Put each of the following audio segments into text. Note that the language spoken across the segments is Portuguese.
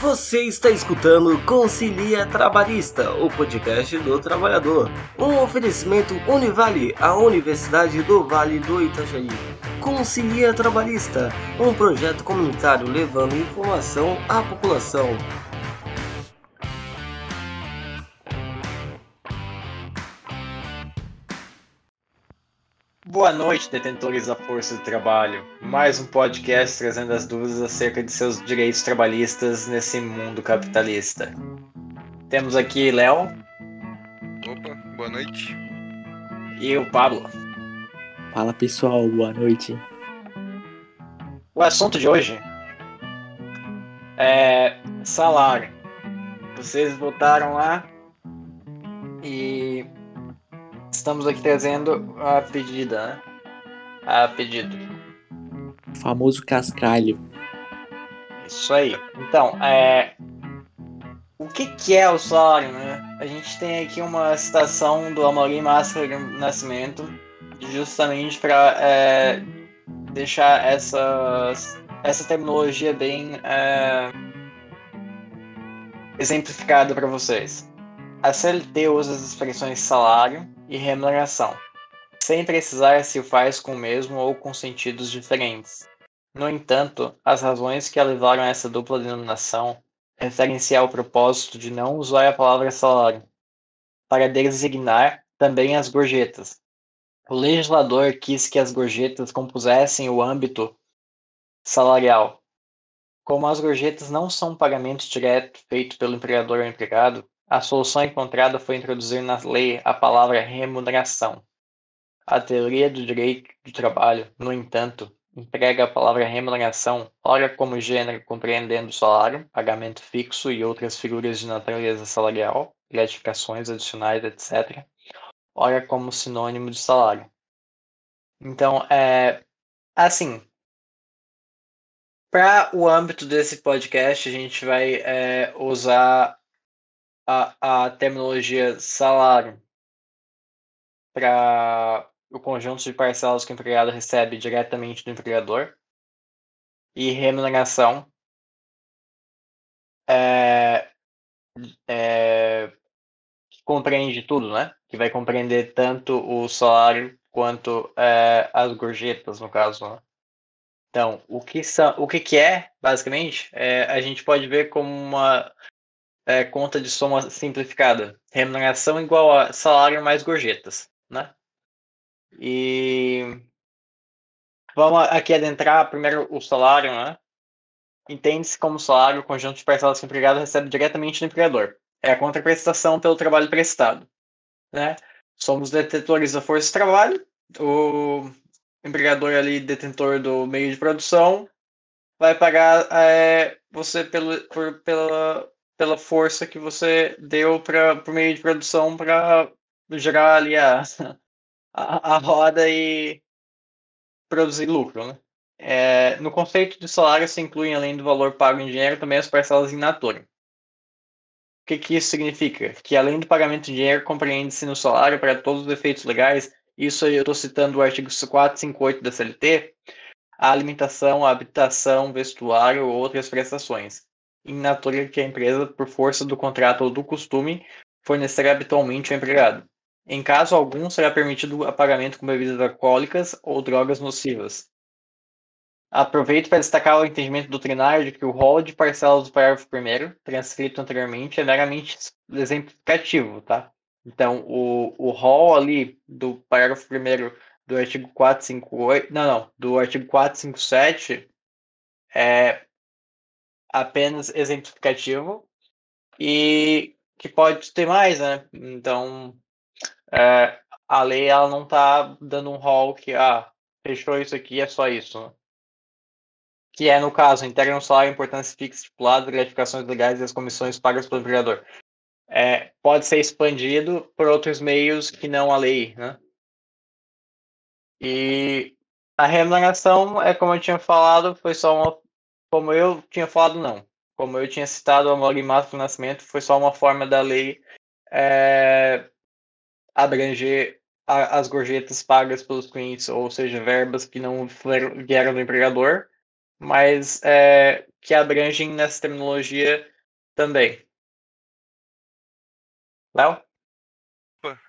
Você está escutando Concilia Trabalhista, o podcast do trabalhador. Um oferecimento Univale, a Universidade do Vale do Itajaí. Concilia Trabalhista, um projeto comunitário levando informação à população. Boa noite, detentores da força do trabalho. Mais um podcast trazendo as dúvidas acerca de seus direitos trabalhistas nesse mundo capitalista. Temos aqui Léo. Opa, boa noite. E o Pablo. Fala pessoal, boa noite. O assunto de hoje é salário. Vocês votaram lá e estamos aqui trazendo a pedida, né? A pedido. O famoso cascalho. Isso aí. Então, é... o que, que é o salário, né? A gente tem aqui uma citação do Amorim Máscara Nascimento, justamente para é, deixar essa, essa terminologia bem é, exemplificada para vocês. A CLT usa as expressões salário e remuneração, sem precisar se faz com o mesmo ou com sentidos diferentes. No entanto, as razões que a levaram a essa dupla denominação referem-se ao propósito de não usar a palavra salário, para designar também as gorjetas. O legislador quis que as gorjetas compusessem o âmbito salarial. Como as gorjetas não são um pagamento direto feito pelo empregador ao empregado, a solução encontrada foi introduzir na lei a palavra remuneração. A teoria do direito do trabalho, no entanto, emprega a palavra remuneração, ora como gênero compreendendo salário, pagamento fixo e outras figuras de natureza salarial, gratificações adicionais, etc., ora como sinônimo de salário. Então, é assim. Para o âmbito desse podcast, a gente vai é, usar a, a terminologia salário para o conjunto de parcelas que o empregado recebe diretamente do empregador e remuneração é, é, que compreende tudo, né? Que vai compreender tanto o salário quanto é, as gorjetas, no caso. Né? Então, o que, são, o que, que é, basicamente, é, a gente pode ver como uma é, conta de soma simplificada. Remuneração igual a salário mais gorjetas, né? E vamos aqui adentrar primeiro o salário, né? Entende-se como salário o conjunto de parcelas que o empregado recebe diretamente do empregador. É a contraprestação pelo trabalho prestado, né? Somos detetores da força de trabalho, o empregador ali, detentor do meio de produção, vai pagar é, você pelo, por, pela, pela força que você deu para o meio de produção para gerar ali a, a, a, roda e produzir lucro. Né? É, no conceito de salário se incluem, além do valor pago em dinheiro, também as parcelas em natura. O que, que isso significa? Que além do pagamento em dinheiro, compreende-se no salário para todos os efeitos legais, isso eu estou citando o artigo 458 da CLT, a alimentação, a habitação, vestuário ou outras prestações in natura que a empresa, por força do contrato ou do costume, fornecer habitualmente ao empregado. Em caso algum, será permitido o pagamento com bebidas alcoólicas ou drogas nocivas. Aproveito para destacar o entendimento doutrinário de que o rol de parcelas do parágrafo 1 transcrito anteriormente, é meramente exemplificativo, tá? Então, o, o rol ali do parágrafo 1 do artigo 458, não, não, do artigo 457 é apenas exemplificativo e que pode ter mais, né? Então, é, a lei ela não está dando um rol que, ah, fechou isso aqui, é só isso. Né? Que é, no caso, integra um salário, importância fixa estipulada, gratificações legais e as comissões pagas pelo vereador. É, pode ser expandido por outros meios que não a lei, né? E a remuneração, é como eu tinha falado, foi só uma como eu tinha falado, não. Como eu tinha citado, o e do nascimento foi só uma forma da lei é, abranger a, as gorjetas pagas pelos clientes, ou seja, verbas que não vieram do empregador, mas é, que abrangem nessa terminologia também. Léo?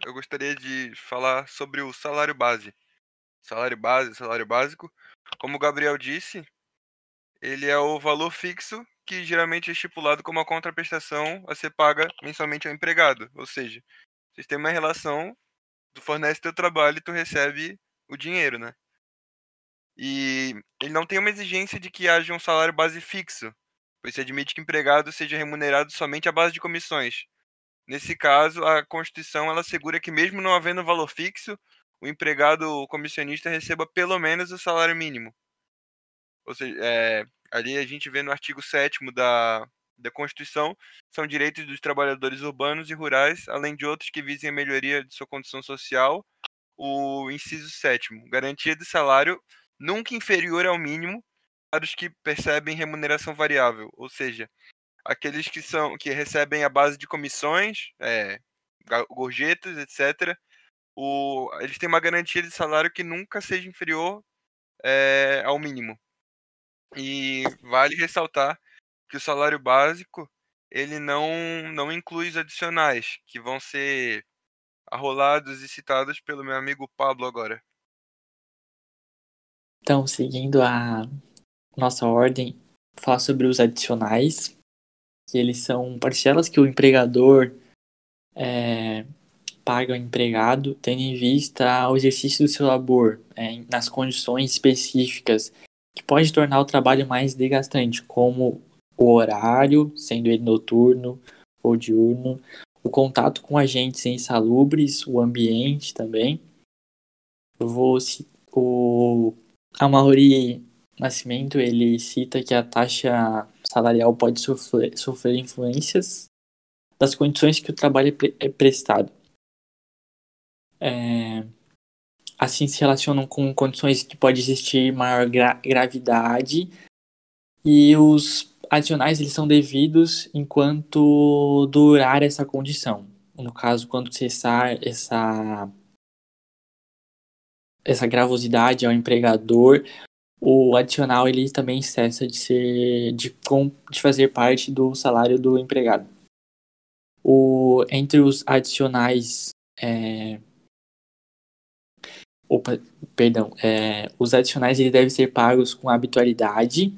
Eu gostaria de falar sobre o salário base. Salário base, salário básico. Como o Gabriel disse, ele é o valor fixo que geralmente é estipulado como a contraprestação a ser paga mensalmente ao empregado. Ou seja, vocês têm uma relação, tu fornece teu trabalho e tu recebe o dinheiro, né? E ele não tem uma exigência de que haja um salário base fixo, pois se admite que o empregado seja remunerado somente à base de comissões. Nesse caso, a Constituição ela assegura que mesmo não havendo valor fixo, o empregado o comissionista receba pelo menos o salário mínimo. Ou seja, é, ali a gente vê no artigo 7 da, da Constituição, são direitos dos trabalhadores urbanos e rurais, além de outros que visem a melhoria de sua condição social, o inciso 7 garantia de salário nunca inferior ao mínimo para os que percebem remuneração variável, ou seja, aqueles que são que recebem a base de comissões, é, gorjetas, etc. O, eles têm uma garantia de salário que nunca seja inferior é, ao mínimo. E vale ressaltar que o salário básico ele não não inclui os adicionais que vão ser arrolados e citados pelo meu amigo Pablo agora. Então, seguindo a nossa ordem, falar sobre os adicionais, que eles são parcelas que o empregador é, paga ao empregado, tendo em vista o exercício do seu labor, é, nas condições específicas, que pode tornar o trabalho mais desgastante, como o horário, sendo ele noturno ou diurno, o contato com agentes insalubres, o ambiente também. Eu vou o Amaury Nascimento ele cita que a taxa salarial pode sofrer, sofrer influências das condições que o trabalho é, é prestado. É, assim se relacionam com condições que pode existir maior gra- gravidade e os adicionais eles são devidos enquanto durar essa condição. No caso, quando cessar essa essa gravosidade ao empregador, o adicional ele também cessa de ser de, de fazer parte do salário do empregado. O entre os adicionais é, opa, perdão, é, os adicionais eles devem ser pagos com habitualidade,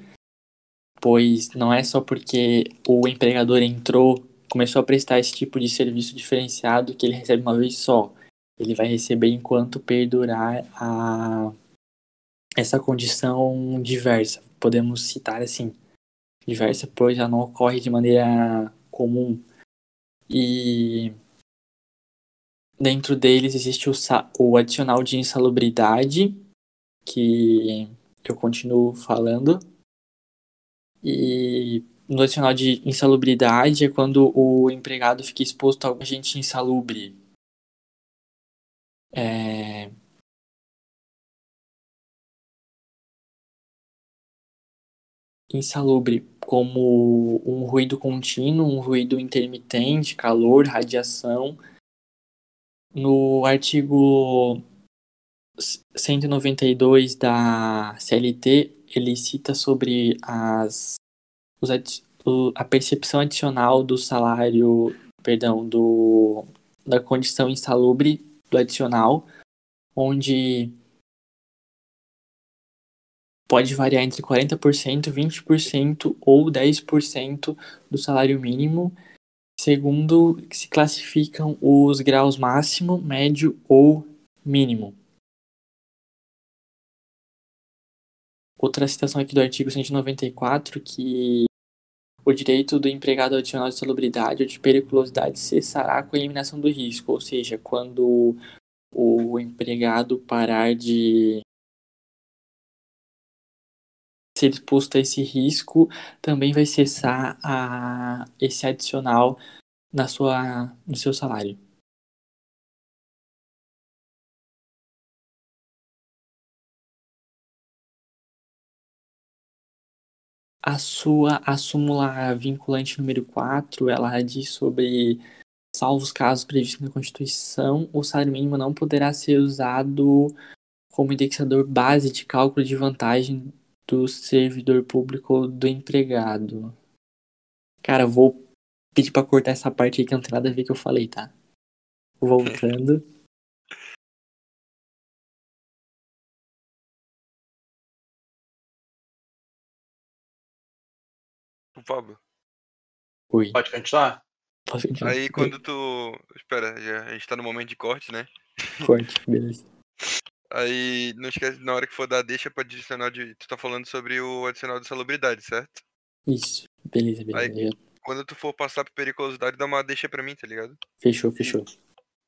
pois não é só porque o empregador entrou, começou a prestar esse tipo de serviço diferenciado que ele recebe uma vez só. Ele vai receber enquanto perdurar a essa condição diversa. Podemos citar assim, diversa, pois já não ocorre de maneira comum. E dentro deles existe o, o adicional de insalubridade, que eu continuo falando. E no adicional de insalubridade é quando o empregado fica exposto a algum agente insalubre. É, insalubre, como um ruído contínuo, um ruído intermitente, calor, radiação. No artigo 192 da CLT, ele cita sobre as, os a percepção adicional do salário, perdão, do, da condição insalubre do adicional, onde pode variar entre 40%, 20% ou 10% do salário mínimo, segundo se classificam os graus máximo, médio ou mínimo. Outra citação aqui do artigo 194, que o direito do empregado adicional de salubridade ou de periculosidade cessará com a eliminação do risco, ou seja, quando o empregado parar de ser exposto a esse risco, também vai cessar a, esse adicional na sua, no seu salário. A sua a súmula vinculante número 4, ela diz sobre salvo os casos previstos na Constituição, o salário mínimo não poderá ser usado como indexador base de cálculo de vantagem do servidor público ou do empregado. Cara, eu vou pedir pra cortar essa parte aí que não tem nada a ver que eu falei, tá? Voltando. O Pablo. Oi, Pode continuar? posso continuar? Aí quando tu. Espera, já, a gente tá no momento de corte, né? Corte, beleza. Aí não esquece, na hora que for dar deixa pra adicional de. Tu tá falando sobre o adicional de salubridade, certo? Isso, beleza, beleza. Quando tu for passar por periculosidade, dá uma deixa pra mim, tá ligado? Fechou, fechou.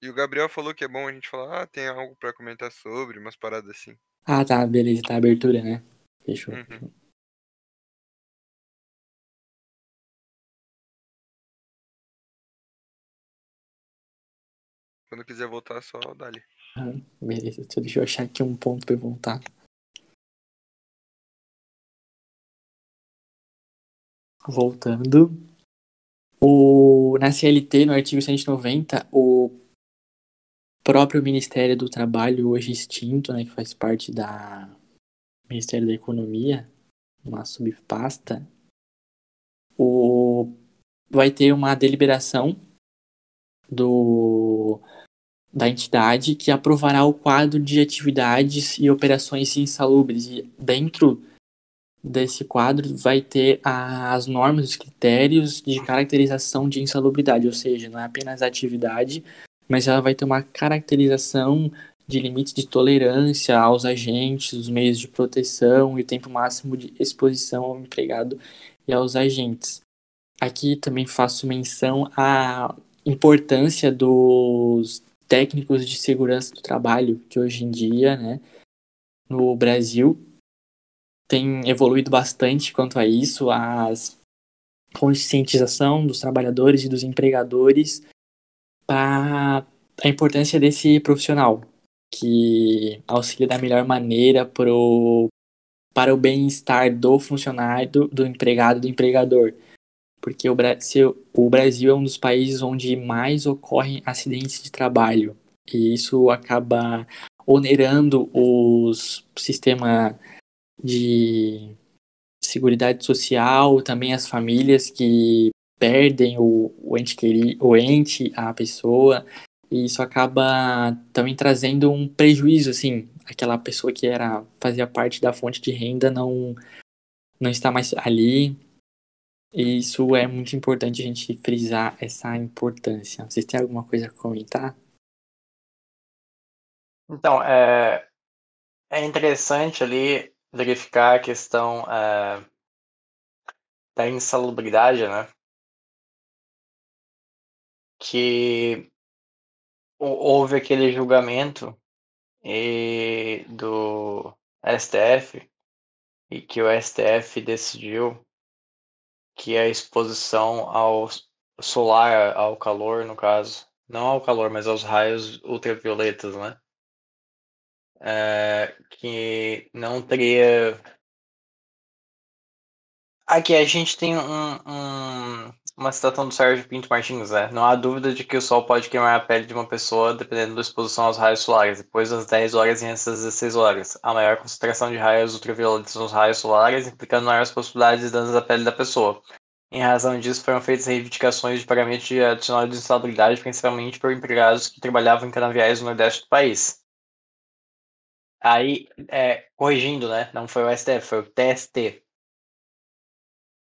E o Gabriel falou que é bom a gente falar, ah, tem algo pra comentar sobre, umas paradas assim. Ah, tá, beleza, tá, abertura, né? Fechou. Uhum. fechou. Quando quiser voltar, só dá-lhe. Beleza, só deixa eu achar aqui um ponto pra eu voltar. Voltando. O, na CLT, no artigo 190, o próprio Ministério do Trabalho, hoje extinto, né, que faz parte da Ministério da Economia, uma subpasta, o, vai ter uma deliberação do da entidade que aprovará o quadro de atividades e operações insalubres. E dentro desse quadro vai ter as normas, os critérios de caracterização de insalubridade, ou seja, não é apenas atividade, mas ela vai ter uma caracterização de limites de tolerância aos agentes, os meios de proteção e o tempo máximo de exposição ao empregado e aos agentes. Aqui também faço menção à importância dos técnicos de segurança do trabalho, que hoje em dia, né, no Brasil, tem evoluído bastante quanto a isso, a conscientização dos trabalhadores e dos empregadores para a importância desse profissional, que auxilia da melhor maneira pro, para o bem-estar do funcionário, do, do empregado do empregador. Porque o Brasil, o Brasil é um dos países onde mais ocorrem acidentes de trabalho. E isso acaba onerando os sistema de seguridade social, também as famílias que perdem o, o ente querido, o ente, a pessoa, e isso acaba também trazendo um prejuízo, assim, aquela pessoa que era fazia parte da fonte de renda não não está mais ali. E isso é muito importante a gente frisar essa importância. Vocês têm alguma coisa a comentar? Então, é, é interessante ali verificar a questão é, da insalubridade, né? Que hou- houve aquele julgamento e, do STF e que o STF decidiu que a exposição ao solar, ao calor, no caso, não ao calor, mas aos raios ultravioletas, né? É, que não teria. Aqui a gente tem um, um- uma citação do Sérgio Pinto Martins, né? Não há dúvida de que o sol pode queimar a pele de uma pessoa dependendo da exposição aos raios solares, depois das 10 horas e antes das 16 horas. A maior concentração de raios ultravioletas nos raios solares, implicando maiores possibilidades de danos à pele da pessoa. Em razão disso, foram feitas reivindicações de pagamento de adicional de insalubridade, principalmente por empregados que trabalhavam em canaviais no nordeste do país. Aí, é, corrigindo, né? Não foi o STF, foi o TST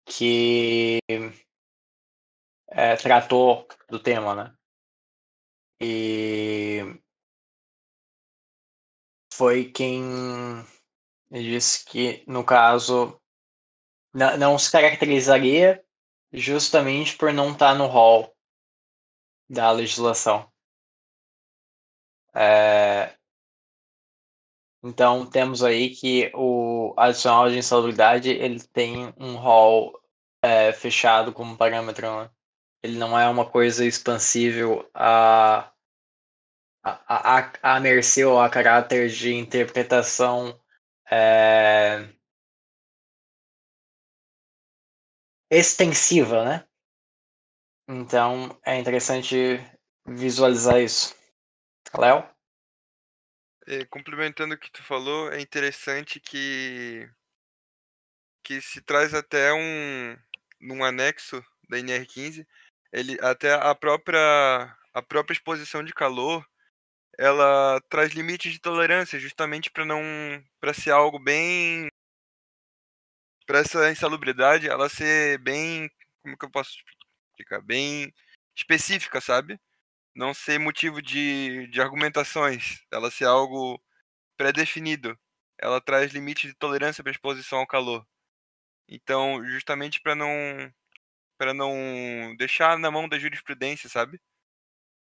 que é, tratou do tema, né? E foi quem disse que, no caso, não, se caracterizaria justamente por não estar no rol da legislação. É, então temos aí que o adicional de insalubridade ele tem um rol é, fechado como parâmetro, né? Ele não é uma coisa expansível a a, a, a mercê ou a caráter de interpretação é, extensiva, né? Então é interessante visualizar isso. Léo? É, complementando o que tu falou, é interessante que que se traz até um num anexo da NR15, ele até a própria a própria exposição de calor, ela traz limites de tolerância justamente para não para ser algo bem para essa insalubridade ela ser bem como que eu posso explicar bem específica, sabe? Não ser motivo de, de argumentações, ela ser algo pré-definido. Ela traz limites de tolerância para exposição ao calor. Então, justamente para não para não deixar na mão da jurisprudência, sabe?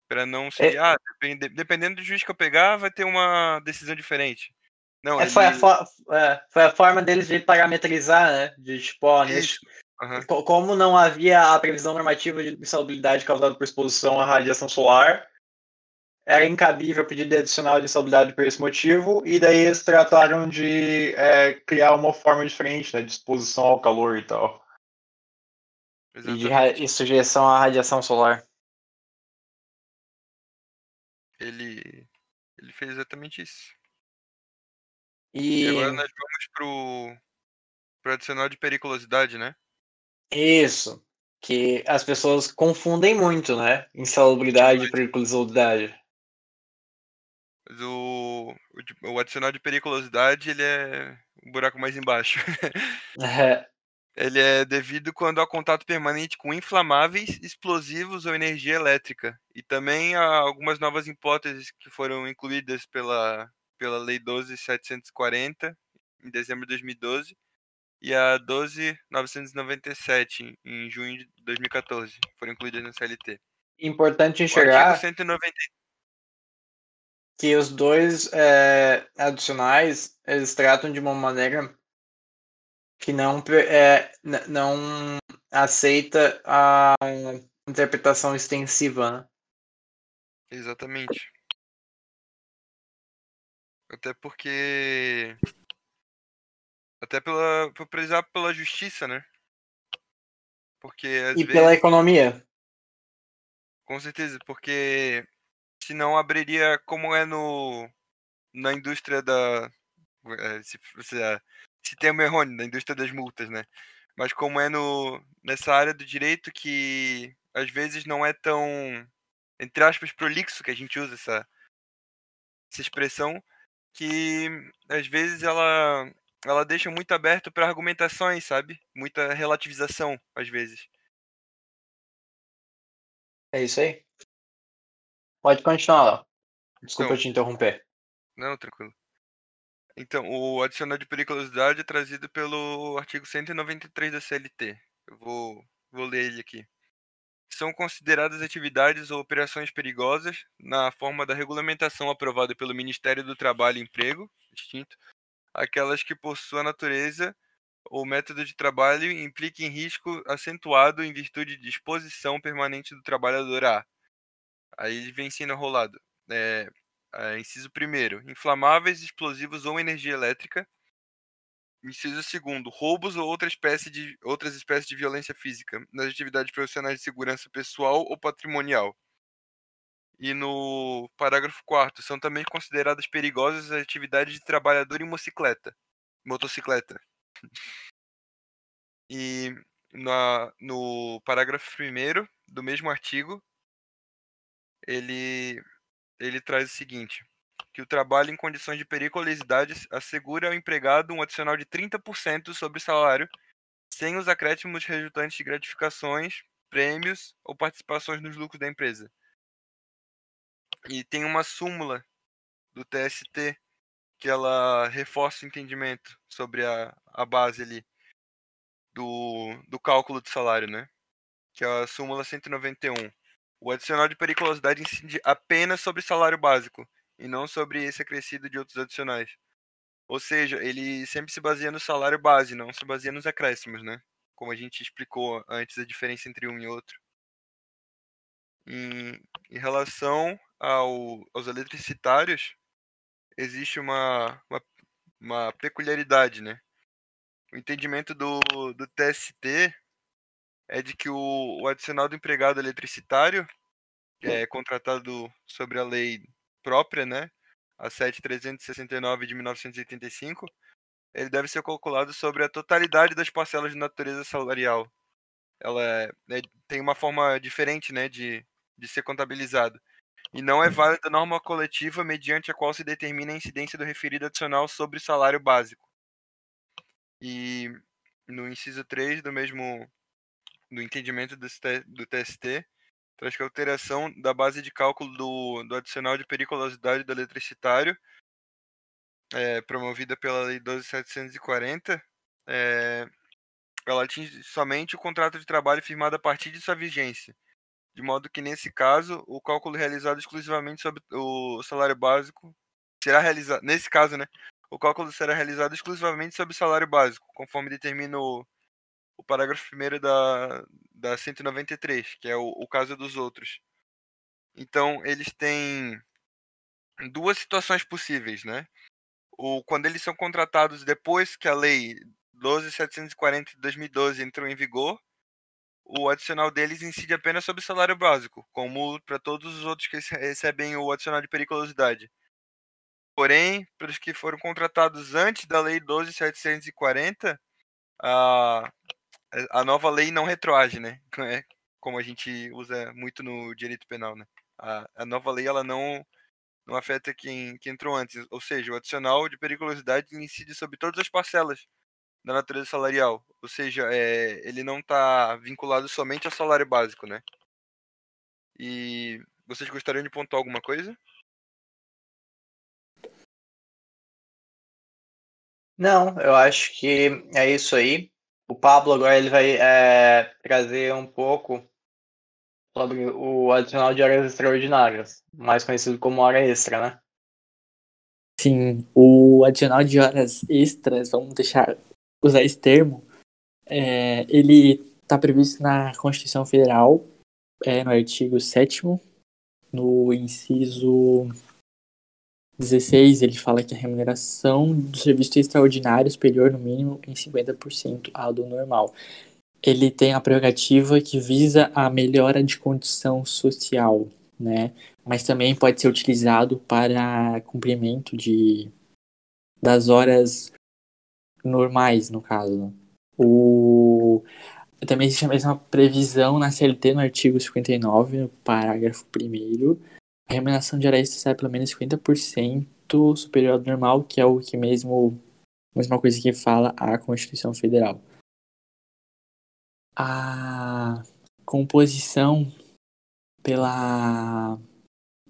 Para não ser, É. ah, depende- dependendo do juiz que eu pegar, vai ter uma decisão diferente. Não, É, foi, a ele- é, foi a forma deles de parametrizar, né? De tipo, ó, nesse- Isso. Aham. co- como não havia a previsão normativa de insalubridade causada por exposição à radiação solar, era incabível pedir de adicional de insalubridade por esse motivo, e daí eles trataram de é, criar uma forma diferente, né? De exposição ao calor e tal. E Exatamente. e sujeição à radiação solar. Ele ele fez exatamente isso. E E agora nós vamos pro pro adicional de periculosidade, né? isso, que as pessoas confundem muito, né? Insalubridade e periculosidade. Mas o, o, o adicional de periculosidade, ele é um buraco mais embaixo. É, Ele é devido quando há contato permanente com inflamáveis, explosivos ou energia elétrica. E também há algumas novas hipóteses que foram incluídas pela, pela Lei 12.740, em dezembro de 2012, e a 12.997, em junho de 2014, foram incluídas na CLT. importante enxergar artigo 190 que os dois é, adicionais eles tratam de uma maneira que não é, não aceita a interpretação extensiva, né? Exatamente. Até porque. Até pela. Por prezar pela justiça, né? Porque E vezes. pela economia. Com certeza, porque senão abriria como é no. Na indústria da. eh, Se, se, se termo errôneo, na indústria das multas, né? Mas como é no, nessa área do direito que às vezes não é tão, entre aspas, prolixo que a gente usa essa, essa expressão, que às vezes ela, ela deixa muito aberto para argumentações, sabe? Muita relativização, às vezes. É isso aí? Pode continuar, Léo. Desculpa Então, te interromper. Não, tranquilo. Então, o adicional de periculosidade é trazido pelo artigo 193 da CLT. Eu vou, vou ler ele aqui. São consideradas atividades ou operações perigosas na forma da regulamentação aprovada pelo Ministério do Trabalho e Emprego, distinto, aquelas que por sua natureza ou método de trabalho impliquem risco acentuado em virtude de exposição permanente do trabalhador a. Aí ele vem sendo rolado. É, é, inciso 1 inflamáveis, explosivos ou energia elétrica. Inciso 2 roubos ou outra espécie de, outras espécies de violência física nas atividades profissionais de segurança pessoal ou patrimonial. E no parágrafo 4 são também consideradas perigosas as atividades de trabalhador em motocicleta. Motocicleta. E na, no parágrafo 1 do mesmo artigo, ele, ele traz o seguinte: que o trabalho em condições de periculosidade assegura ao empregado um adicional de 30% sobre o salário, sem os acréscimos resultantes de gratificações, prêmios ou participações nos lucros da empresa. E tem uma súmula do TST que ela reforça o entendimento sobre a, a base ali do, do cálculo do salário, né? Que é a súmula 191. O adicional de periculosidade incide apenas sobre salário básico e não sobre esse acrescido de outros adicionais. Ou seja, ele sempre se baseia no salário base, não se baseia nos acréscimos, né? Como a gente explicou antes a diferença entre um e outro. Em, em relação ao, aos eletricitários, existe uma, uma, uma peculiaridade, né? O entendimento do, do TST é de que o, o adicional do empregado eletricitário, que é contratado sobre a lei própria, né? A 7369 de 1985, ele deve ser calculado sobre a totalidade das parcelas de natureza salarial. Ela é, né, tem uma forma diferente né, de, de ser contabilizado. E não é válida a norma coletiva mediante a qual se determina a incidência do referido adicional sobre o salário básico. E no inciso 3 do mesmo do entendimento do, do TST, traz que a alteração da base de cálculo do, do adicional de periculosidade do eletricitário é, promovida pela Lei 12.740, é, ela atinge somente o contrato de trabalho firmado a partir de sua vigência, de modo que, nesse caso, o cálculo realizado exclusivamente sobre o salário básico será realizado, nesse caso, né, o cálculo será realizado exclusivamente sobre o salário básico, conforme determina o, o parágrafo 1 da, da 193, que é o, o caso dos outros. Então, eles têm duas situações possíveis, né? o, quando eles são contratados depois que a lei 12.740 de 2012 entrou em vigor, o adicional deles incide apenas sobre o salário básico, como para todos os outros que recebem o adicional de periculosidade. Porém, para os que foram contratados antes da lei 12.740, a, a nova lei não retroage, né? É como a gente usa muito no direito penal, né? A, a nova lei ela não não afeta quem, quem entrou antes. Ou seja, o adicional de periculosidade incide sobre todas as parcelas da natureza salarial. Ou seja, é, ele não está vinculado somente ao salário básico, né? E vocês gostariam de pontuar alguma coisa? Não, eu acho que é isso aí. O Pablo agora ele vai é, trazer um pouco sobre o adicional de horas extraordinárias, mais conhecido como hora extra, né? Sim, o adicional de horas extras, vamos deixar usar esse termo, é, ele está previsto na Constituição Federal, é, no artigo 7 no inciso 16, ele fala que a remuneração do serviço extraordinário superior no mínimo em 50% ao do normal ele tem a prerrogativa que visa a melhora de condição social, né? Mas também pode ser utilizado para cumprimento de das horas normais, no caso. O também existe a mesma previsão na CLT no artigo 59, no parágrafo 1 a remuneração de hora extra será pelo menos 50% superior ao normal, que é o que mesmo mesma coisa que fala a Constituição Federal. A composição pela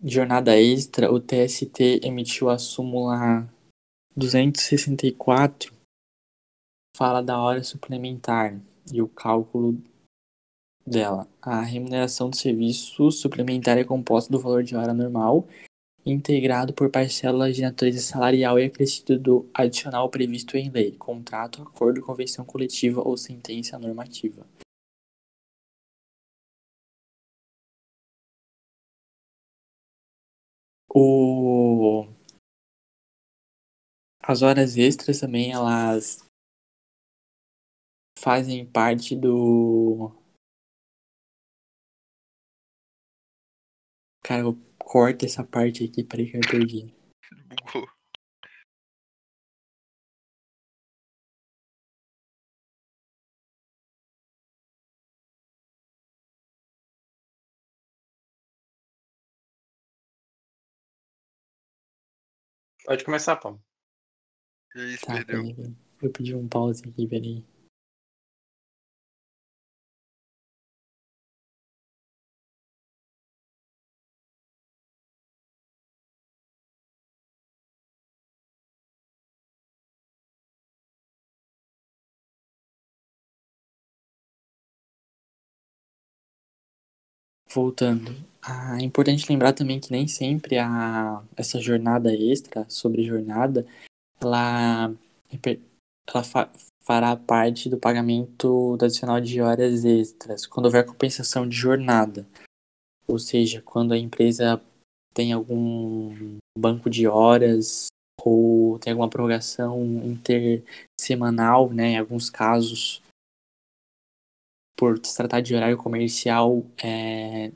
jornada extra, o TST emitiu a súmula 264, fala da hora suplementar e o cálculo dela. A remuneração do serviço suplementar é composta do valor de hora normal, integrado por parcelas de natureza salarial e acrescido do adicional previsto em lei, contrato, acordo, convenção coletiva ou sentença normativa. O... As horas extras também, elas fazem parte do. Cara, eu corto essa parte aqui, peraí que eu perdi. Bugou. Pode começar, pô. E aí, se Tá, perdeu. peraí. Eu pedi um pause aqui, peraí. Voltando. Ah, é importante lembrar também que nem sempre a, essa jornada extra, sobre jornada, ela, ela fa- fará parte do pagamento do adicional de horas extras, quando houver compensação de jornada. Ou seja, quando a empresa tem algum banco de horas ou tem alguma prorrogação intersemanal, né, em alguns casos, por se tratar de horário comercial, é,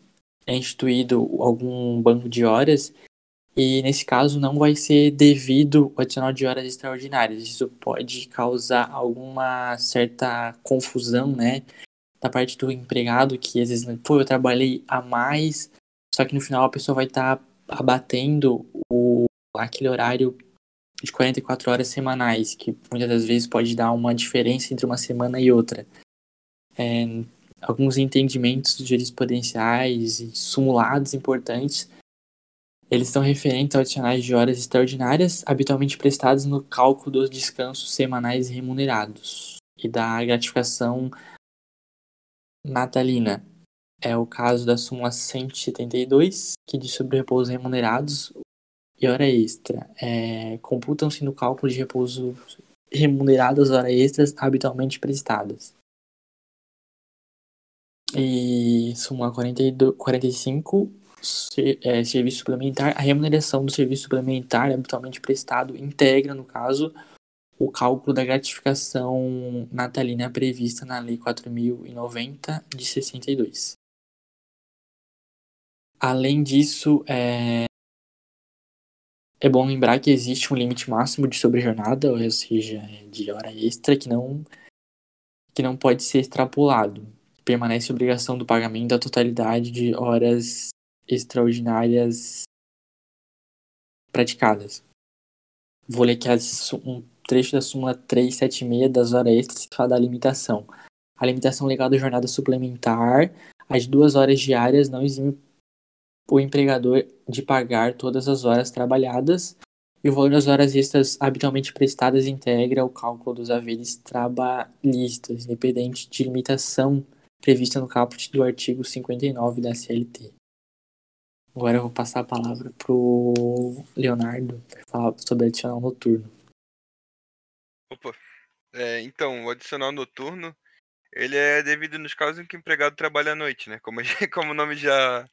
é instituído algum banco de horas, E nesse caso não vai ser devido o adicional de horas extraordinárias. Isso pode causar alguma certa confusão, né? Da parte do empregado, que às vezes, pô, eu trabalhei a mais, só que no final a pessoa vai estar tá abatendo o, aquele horário de 44 horas semanais, que muitas das vezes pode dar uma diferença entre uma semana e outra. É, alguns entendimentos jurisprudenciais e simulados importantes, eles são referentes a adicionais de horas extraordinárias, habitualmente prestados no cálculo dos descansos semanais remunerados e da gratificação natalina. É o caso da súmula 172, que diz sobre repouso remunerados e hora extra. É, Computam-se no cálculo de repouso remunerado as horas extras habitualmente prestadas. E súmula 42, 45, ser, é, serviço suplementar. A remuneração do serviço suplementar habitualmente prestado integra, no caso, o cálculo da gratificação natalina prevista na Lei 4.090 de 62. Além disso, é, é bom lembrar que existe um limite máximo de sobrejornada, ou seja, de hora extra, que não, que não pode ser extrapolado. Permanece a obrigação do pagamento da totalidade de horas extraordinárias praticadas. Vou ler aqui um trecho da súmula 376 das horas extras que fala da limitação. A limitação legal da jornada suplementar, as duas horas diárias não exime o empregador de pagar todas as horas trabalhadas e o valor das horas extras habitualmente prestadas integra o cálculo dos haveres trabalhistas, independente de limitação prevista no caput do artigo 59 da CLT. Agora eu vou passar a palavra pro Leonardo para falar sobre adicional noturno. Opa. É, então, o adicional noturno, ele é devido nos casos em que o empregado trabalha à noite, né? Como, como o nome já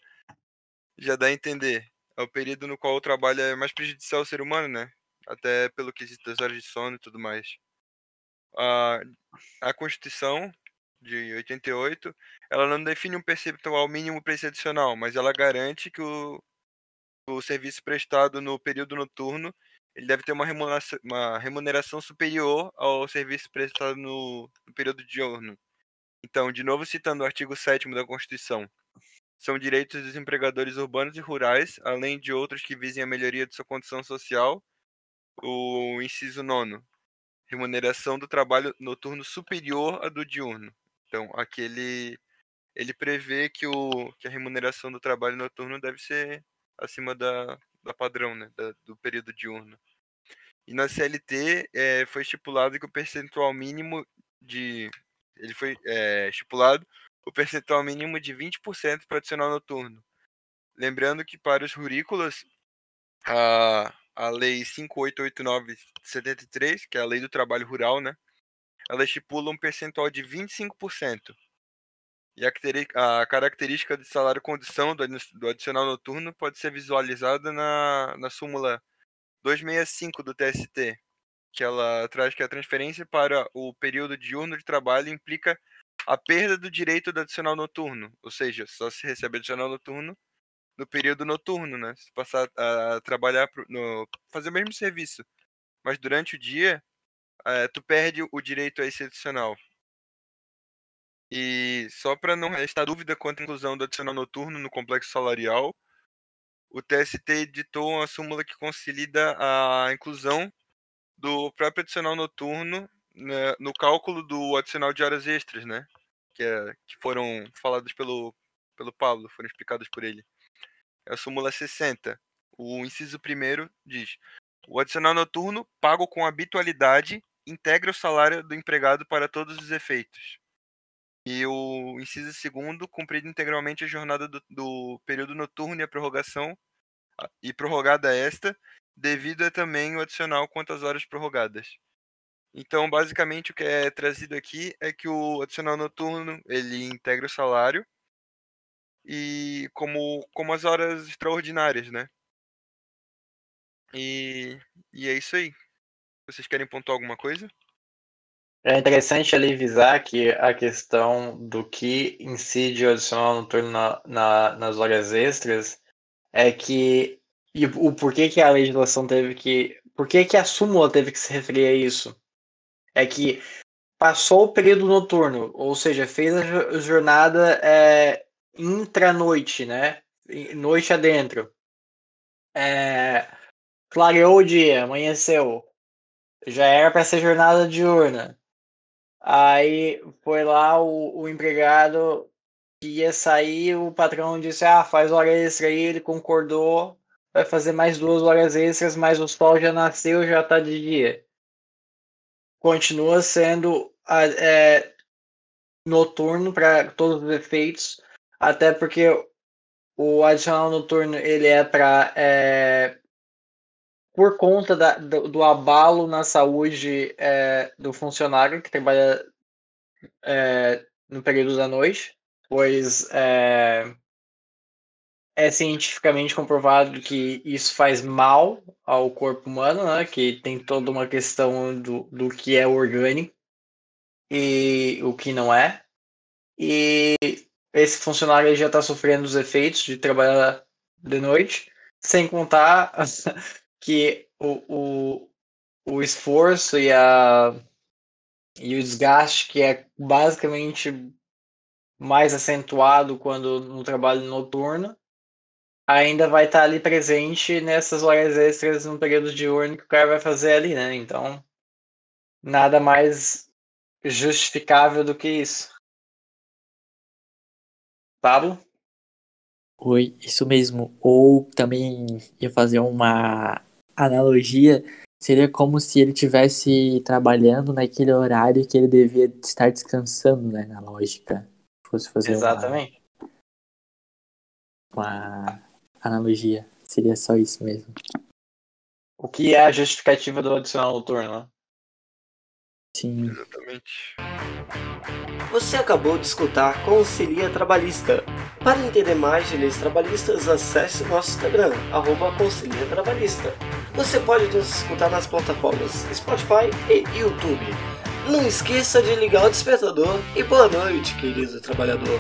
já dá a entender. É o período no qual o trabalho é mais prejudicial ao ser humano, né? Até pelo quesito das horas de sono e tudo mais. A, a Constituição de 88, ela não define um percentual mínimo adicional, mas ela garante que o, o serviço prestado no período noturno ele deve ter uma remuneração, uma remuneração superior ao serviço prestado no, no período diurno. Então, de novo citando o artigo 7 da Constituição, são direitos dos empregadores urbanos e rurais, além de outros que visem a melhoria de sua condição social. O inciso nono, remuneração do trabalho noturno superior à do diurno. Então, aquele ele prevê que, o, que a remuneração do trabalho noturno deve ser acima da, da padrão, né, da, do período diurno. E na CLT é, foi estipulado que o percentual mínimo de ele foi é, estipulado o percentual mínimo de 20% para adicional noturno. Lembrando que para os rurícolas, a, a Lei 5889-73, que é a Lei do Trabalho Rural, né, ela estipula um percentual de 25%. E a, característica de salário condição do, do adicional noturno pode ser visualizada na, na súmula 265 do TST, que ela traz que a transferência para o período diurno de trabalho implica a perda do direito do adicional noturno, ou seja, só se recebe adicional noturno no período noturno, né? Se passar a trabalhar no fazer o mesmo serviço, mas durante o dia, é, tu perde o direito a esse adicional. E só para não restar dúvida quanto à inclusão do adicional noturno no complexo salarial, o TST editou uma súmula que concilida a inclusão do próprio adicional noturno né, no cálculo do adicional de horas extras, né? Que, é, que foram faladas pelo, pelo Pablo, foram explicadas por ele. É a súmula 60. O inciso primeiro diz: o adicional noturno, pago com habitualidade, integra o salário do empregado para todos os efeitos. E o inciso segundo, cumprido integralmente a jornada do, do período noturno e a prorrogação, e prorrogada esta, devido a também o adicional quanto às horas prorrogadas. Então, basicamente, o que é trazido aqui é que o adicional noturno ele integra o salário e como, como as horas extraordinárias, né? E, e é isso aí. Vocês querem pontuar alguma coisa? É interessante ali visar que a questão do que incide o adicional noturno na, na, nas horas extras é que e o porquê que a legislação teve que. Por que, a súmula teve que se referir a isso? É que passou o período noturno, ou seja, fez a jornada é, intra-noite, né? Noite adentro. É, clareou o dia, amanheceu. Já era para ser jornada diurna. Aí foi lá o, o empregado que ia sair, o patrão disse: Ah, faz hora extra aí. Ele concordou, vai fazer mais duas horas extras, mas o sol já nasceu, já tá de dia. Continua sendo é, noturno para todos os efeitos, até porque o adicional noturno ele é para é, por conta da, do, do, abalo na saúde é, do funcionário que trabalha é, no período da noite, pois é, é cientificamente comprovado que isso faz mal ao corpo humano, né? Que tem toda uma questão do, do que é orgânico e o que não é. E esse funcionário já está sofrendo os efeitos de trabalhar de noite, sem contar que o, o, o esforço e, a, e o desgaste que é basicamente mais acentuado quando no trabalho noturno ainda vai estar ali presente nessas horas extras no período diurno que o cara vai fazer ali, né? Então, nada mais justificável do que isso. Pablo? Oi, isso mesmo. Ou também ia fazer uma analogia, seria como se ele tivesse trabalhando naquele horário que ele devia estar descansando, né, na lógica. Fosse fazer Exatamente. Uma, uma analogia. Seria só isso mesmo. O que é a justificativa do adicional noturno? Né? Sim. Exatamente. Você acabou de escutar Concilia Trabalhista. Para entender mais de leis trabalhistas, acesse nosso Instagram, arroba Concilia Trabalhista. Você pode nos escutar nas plataformas Spotify e YouTube. Não esqueça de ligar o despertador e boa noite, querido trabalhador.